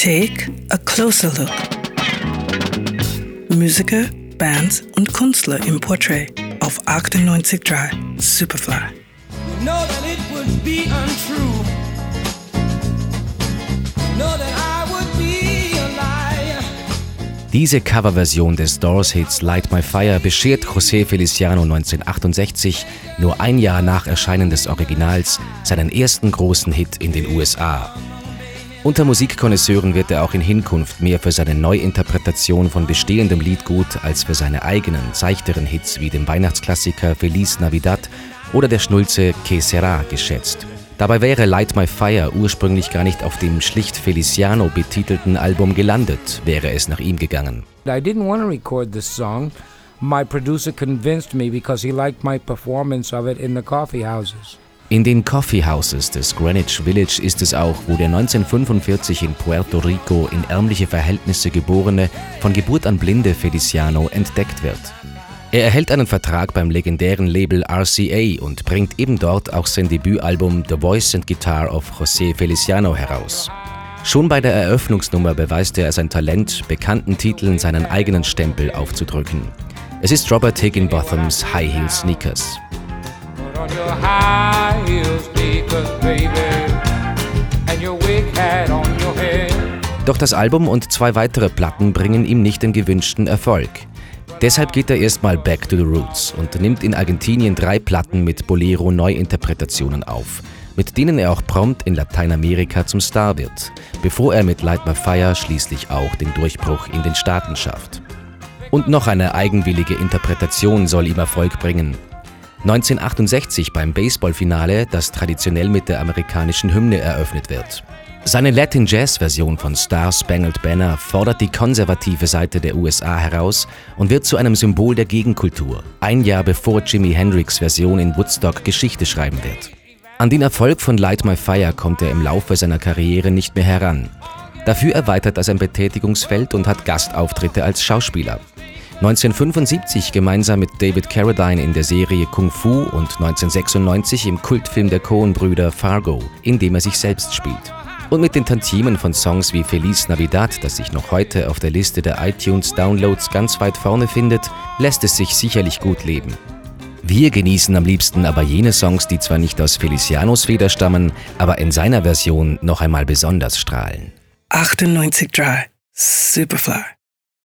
Take a closer look. Musiker, Bands und Künstler im Portrait auf 98.3 Superfly. You know that it would be untrue. Know that I would be a liar. Diese Coverversion des Doors-Hits Light My Fire beschert José Feliciano 1968, nur ein Jahr nach Erscheinen des Originals, seinen ersten großen Hit in den USA. Unter Musikkonnoisseuren wird er auch in Hinkunft mehr für seine Neuinterpretation von bestehendem Liedgut als für seine eigenen, seichteren Hits wie dem Weihnachtsklassiker Feliz Navidad oder der Schnulze Que Sera geschätzt. Dabei wäre Light My Fire ursprünglich gar nicht auf dem schlicht Feliciano betitelten Album gelandet, wäre es nach ihm gegangen. I didn't want to record this song. My producer convinced me because he liked my performance of it in the coffee houses. In den Coffee Houses des Greenwich Village ist es auch, wo der 1945 in Puerto Rico in ärmliche Verhältnisse geborene, von Geburt an blinde Feliciano entdeckt wird. Er erhält einen Vertrag beim legendären Label RCA und bringt eben dort auch sein Debütalbum The Voice and Guitar of José Feliciano heraus. Schon bei der Eröffnungsnummer beweist er sein Talent, bekannten Titeln seinen eigenen Stempel aufzudrücken. Es ist Robert Higginbothams High Heel Sneakers. On your high heels, sneakers, baby, and your wig hat on your head. Doch das Album und zwei weitere Platten bringen ihm nicht den gewünschten Erfolg. Deshalb geht er erstmal back to the roots und nimmt in Argentinien drei Platten mit Bolero-Neuinterpretationen auf, mit denen er auch prompt in Lateinamerika zum Star wird, bevor er mit Light My Fire schließlich auch den Durchbruch in den Staaten schafft. Und noch eine eigenwillige Interpretation soll ihm Erfolg bringen. 1968 beim Baseballfinale, das traditionell mit der amerikanischen Hymne eröffnet wird. Seine Latin Jazz Version von Star Spangled Banner fordert die konservative Seite der USA heraus und wird zu einem Symbol der Gegenkultur, ein Jahr bevor Jimi Hendrix Version in Woodstock Geschichte schreiben wird. An den Erfolg von Light My Fire kommt er im Laufe seiner Karriere nicht mehr heran. Dafür erweitert er sein Betätigungsfeld und hat Gastauftritte als Schauspieler. 1975 gemeinsam mit David Carradine in der Serie Kung Fu und 1996 im Kultfilm der Coen-Brüder Fargo, in dem er sich selbst spielt. Und mit den Tantiemen von Songs wie Feliz Navidad, das sich noch heute auf der Liste der iTunes-Downloads ganz weit vorne findet, lässt es sich sicherlich gut leben. Wir genießen am liebsten aber jene Songs, die zwar nicht aus Felicianos Feder stammen, aber in seiner Version noch einmal besonders strahlen. 98.3 Superfly.